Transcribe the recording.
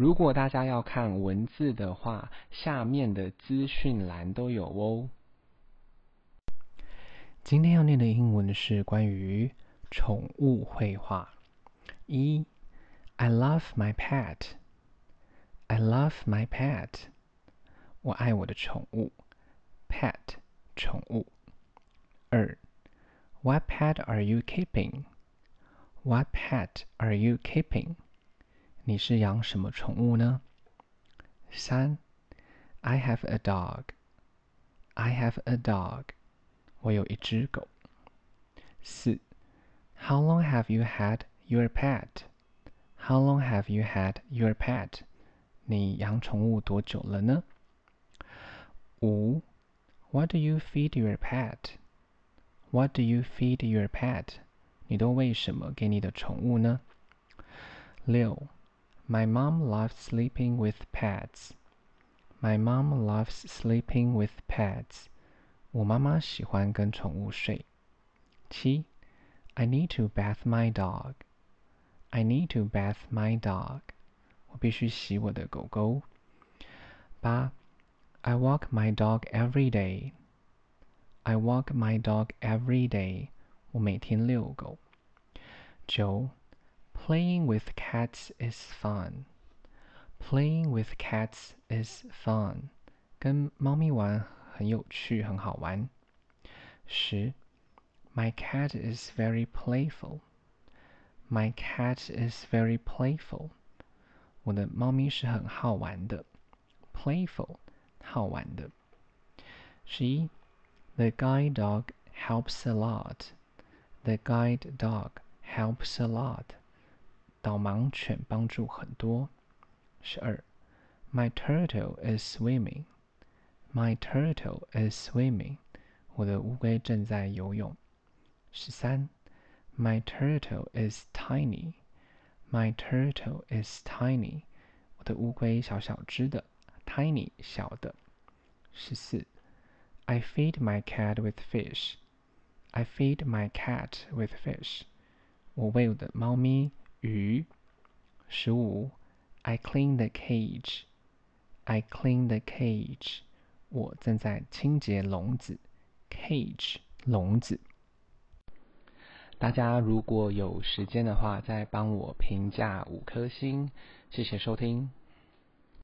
如果大家要看文字的话，下面的资讯栏都有哦。今天要念的英文是关于宠物绘画。一，I love my pet。I love my pet。我爱我的宠物。Pet，宠物。二，What pet are you keeping？What pet are you keeping？你是养什么宠物呢？三，I have a dog. I have a dog. 我有一只狗。四，How long have you had your pet? How long have you had your pet? 你养宠物多久了呢？五，What do you feed your pet? What do you feed your pet? 你都喂什么给你的宠物呢？六。 My mom loves sleeping with pets. My mom loves sleeping with pets. 我妈妈喜欢跟宠物睡。七，I need to bath my dog. I need to bath my dog. 我必须洗我的狗狗。八，I walk my dog every day. I walk my dog every day. 我每天遛狗。九 Playing with cats is fun. Playing with cats is fun. 跟猫咪玩很有趣，很好玩。十，My cat is very playful. My cat is very playful. 我的猫咪是很好玩的。Playful，好玩的。十一，The guide dog helps a lot. The guide dog helps a lot. 导盲犬帮助很多。十二，My turtle is swimming. My turtle is swimming. 我的乌龟正在游泳。十三，My turtle is tiny. My turtle is tiny. 我的乌龟小小只的，tiny 小的。十四，I feed my cat with fish. I feed my cat with fish. 我喂我的猫咪 鱼。十五，I clean the cage. I clean the cage. 我正在清洁笼子。Cage，笼子。大家如果有时间的话，再帮我评价五颗星，谢谢收听。